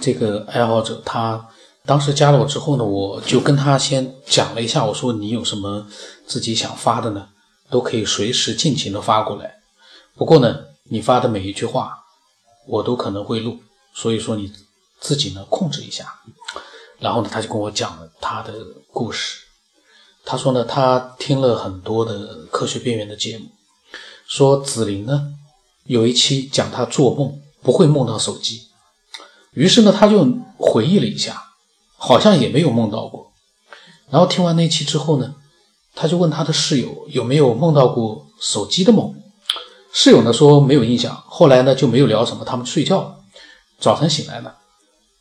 这个爱好者，他当时加了我之后呢，我就跟他先讲了一下，我说你有什么自己想发的呢，都可以随时尽情的发过来。不过呢，你发的每一句话，我都可能会录，所以说你自己呢控制一下。然后呢，他就跟我讲了他的故事。他说呢，他听了很多的科学边缘的节目，说紫菱呢有一期讲他做梦不会梦到手机，于是呢他就回忆了一下，好像也没有梦到过。然后听完那期之后呢，他就问他的室友有没有梦到过手机的梦，室友呢说没有印象。后来呢就没有聊什么，他们睡觉了。早晨醒来呢，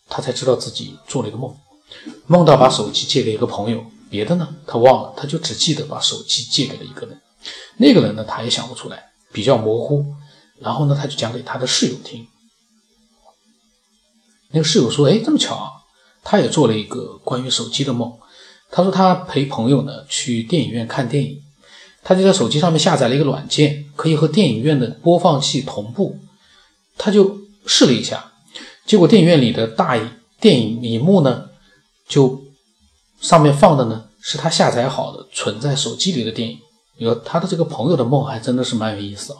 他才知道自己做了一个梦，梦到把手机借给一个朋友。别的呢，他忘了，他就只记得把手机借给了一个人，那个人呢，他也想不出来，比较模糊。然后呢，他就讲给他的室友听。那个室友说：“哎，这么巧啊，他也做了一个关于手机的梦。他说他陪朋友呢去电影院看电影，他就在手机上面下载了一个软件，可以和电影院的播放器同步。他就试了一下，结果电影院里的大电影荧幕呢就。”上面放的呢是他下载好的存在手机里的电影，你说他的这个朋友的梦还真的是蛮有意思啊。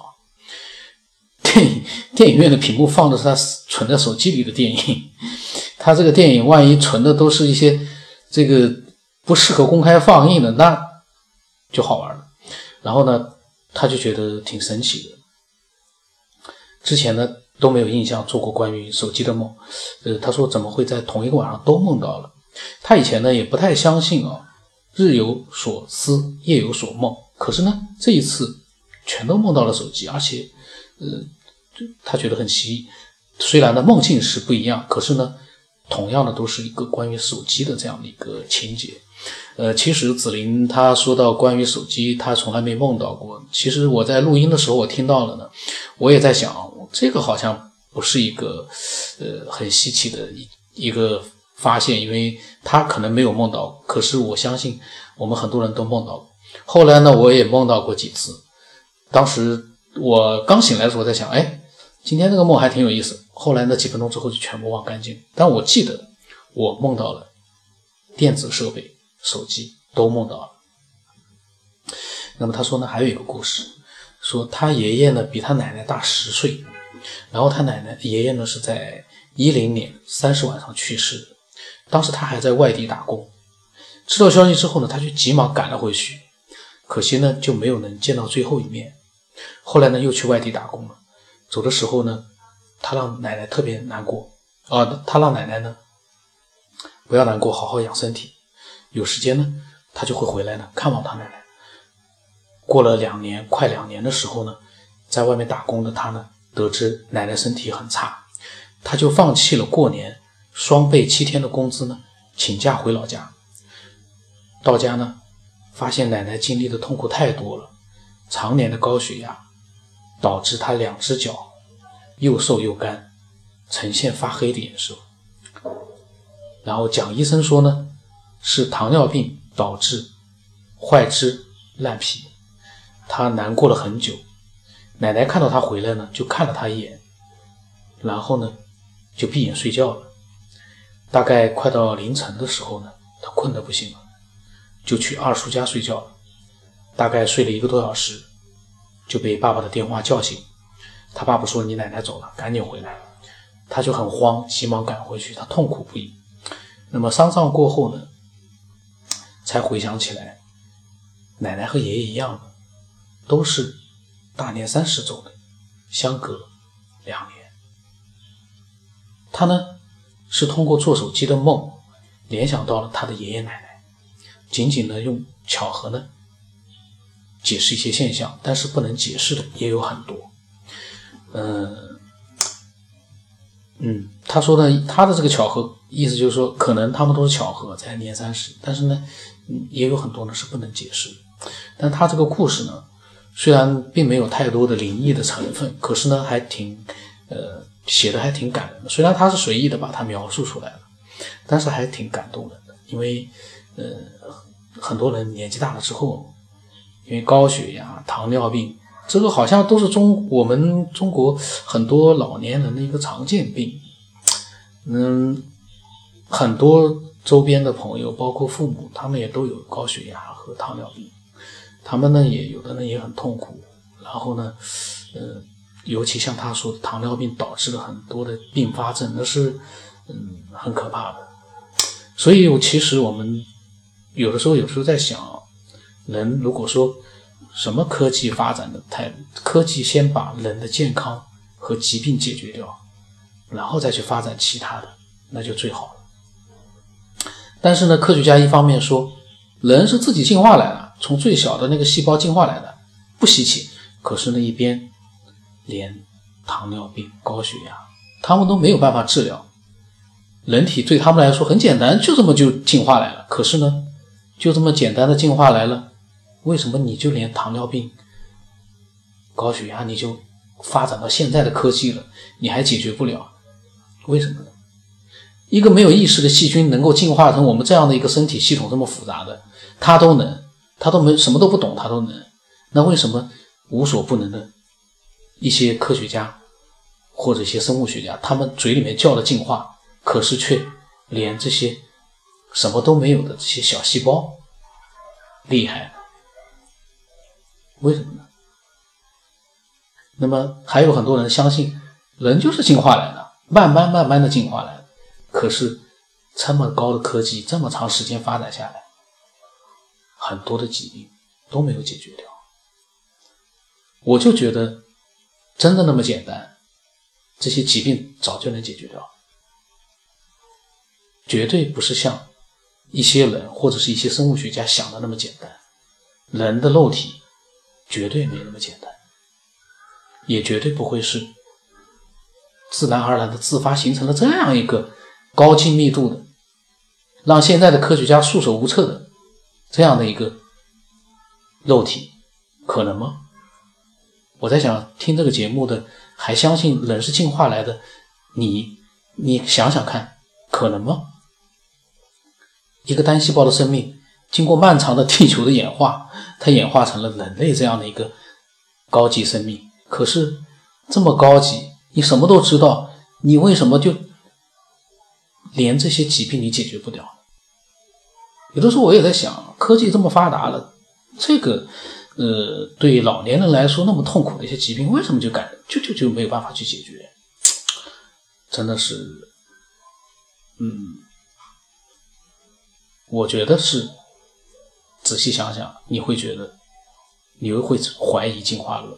电 影电影院的屏幕放的是他存在手机里的电影，他这个电影万一存的都是一些这个不适合公开放映的，那就好玩了。然后呢，他就觉得挺神奇的，之前呢都没有印象做过关于手机的梦，呃，他说怎么会在同一个晚上都梦到了？他以前呢也不太相信啊，日有所思，夜有所梦。可是呢，这一次全都梦到了手机，而且，呃，他觉得很奇异。虽然呢梦境是不一样，可是呢，同样的都是一个关于手机的这样的一个情节。呃，其实紫菱他说到关于手机，他从来没梦到过。其实我在录音的时候我听到了呢，我也在想，这个好像不是一个呃很稀奇的一一个。发现，因为他可能没有梦到，可是我相信我们很多人都梦到过。后来呢，我也梦到过几次。当时我刚醒来的时候，在想，哎，今天这个梦还挺有意思。后来呢，几分钟之后就全部忘干净。但我记得我梦到了电子设备、手机都梦到了。那么他说呢，还有一个故事，说他爷爷呢比他奶奶大十岁，然后他奶奶爷爷呢是在一零年三十晚上去世的。当时他还在外地打工，知道消息之后呢，他就急忙赶了回去，可惜呢就没有能见到最后一面。后来呢又去外地打工了，走的时候呢，他让奶奶特别难过啊，他让奶奶呢不要难过，好好养身体，有时间呢他就会回来呢看望他奶奶。过了两年，快两年的时候呢，在外面打工的他呢，得知奶奶身体很差，他就放弃了过年。双倍七天的工资呢，请假回老家。到家呢，发现奶奶经历的痛苦太多了，常年的高血压导致他两只脚又瘦又干，呈现发黑的颜色。然后蒋医生说呢，是糖尿病导致坏肢烂皮。他难过了很久。奶奶看到他回来呢，就看了他一眼，然后呢，就闭眼睡觉了。大概快到凌晨的时候呢，他困得不行了，就去二叔家睡觉了。大概睡了一个多小时，就被爸爸的电话叫醒。他爸爸说：“你奶奶走了，赶紧回来。”他就很慌，急忙赶回去。他痛苦不已。那么丧葬过后呢，才回想起来，奶奶和爷爷一样，都是大年三十走的，相隔两年。他呢？是通过做手机的梦，联想到了他的爷爷奶奶，仅仅呢用巧合呢解释一些现象，但是不能解释的也有很多。嗯嗯，他说呢，他的这个巧合意思就是说，可能他们都是巧合在年三十，但是呢，也有很多呢是不能解释。但他这个故事呢，虽然并没有太多的灵异的成分，可是呢还挺呃。写的还挺感人的，虽然他是随意的把它描述出来了，但是还挺感动人的。因为，呃，很多人年纪大了之后，因为高血压、糖尿病，这个好像都是中我们中国很多老年人的一个常见病。嗯，很多周边的朋友，包括父母，他们也都有高血压和糖尿病，他们呢也有的呢也很痛苦，然后呢，呃，尤其像他说的，糖尿病导致了很多的并发症，那是嗯很可怕的。所以，其实我们有的时候，有时候在想，人如果说什么科技发展的太，科技先把人的健康和疾病解决掉，然后再去发展其他的，那就最好了。但是呢，科学家一方面说，人是自己进化来的，从最小的那个细胞进化来的，不稀奇。可是那一边，连糖尿病、高血压，他们都没有办法治疗。人体对他们来说很简单，就这么就进化来了。可是呢，就这么简单的进化来了，为什么你就连糖尿病、高血压，你就发展到现在的科技了，你还解决不了？为什么呢？一个没有意识的细菌能够进化成我们这样的一个身体系统这么复杂的，它都能，它都没什么都不懂，它都能。那为什么无所不能的一些科学家或者一些生物学家，他们嘴里面叫的进化？可是却连这些什么都没有的这些小细胞厉害，为什么呢？那么还有很多人相信人就是进化来的，慢慢慢慢的进化来的。可是这么高的科技，这么长时间发展下来，很多的疾病都没有解决掉。我就觉得真的那么简单，这些疾病早就能解决掉。绝对不是像一些人或者是一些生物学家想的那么简单，人的肉体绝对没那么简单，也绝对不会是自然而然的自发形成了这样一个高精密度的，让现在的科学家束手无策的这样的一个肉体，可能吗？我在想，听这个节目的还相信人是进化来的，你你想想看，可能吗？一个单细胞的生命，经过漫长的地球的演化，它演化成了人类这样的一个高级生命。可是这么高级，你什么都知道，你为什么就连这些疾病你解决不了？有的时候我也在想，科技这么发达了，这个呃，对老年人来说那么痛苦的一些疾病，为什么就改就就就没有办法去解决？真的是，嗯。我觉得是，仔细想想，你会觉得，你又会怀疑进化论，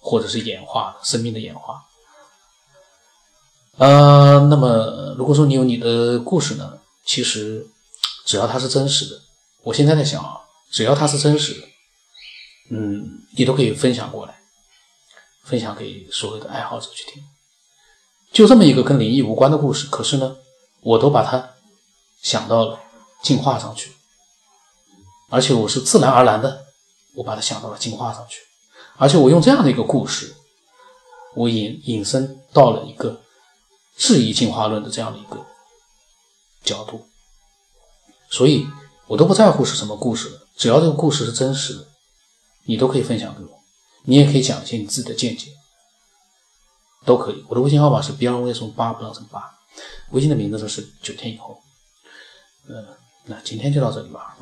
或者是演化生命的演化。呃，那么如果说你有你的故事呢，其实只要它是真实的，我现在在想啊，只要它是真实的，嗯，你都可以分享过来，分享给所有的爱好者去听。就这么一个跟灵异无关的故事，可是呢，我都把它想到了。进化上去，而且我是自然而然的，我把它想到了进化上去，而且我用这样的一个故事，我引引申到了一个质疑进化论的这样的一个角度，所以我都不在乎是什么故事了，只要这个故事是真实的，你都可以分享给我，你也可以讲一些你自己的见解，都可以。我的微信号码是 B 二 V 什么八不让成八，微信的名字呢是九天以后，嗯。那今天就到这里吧。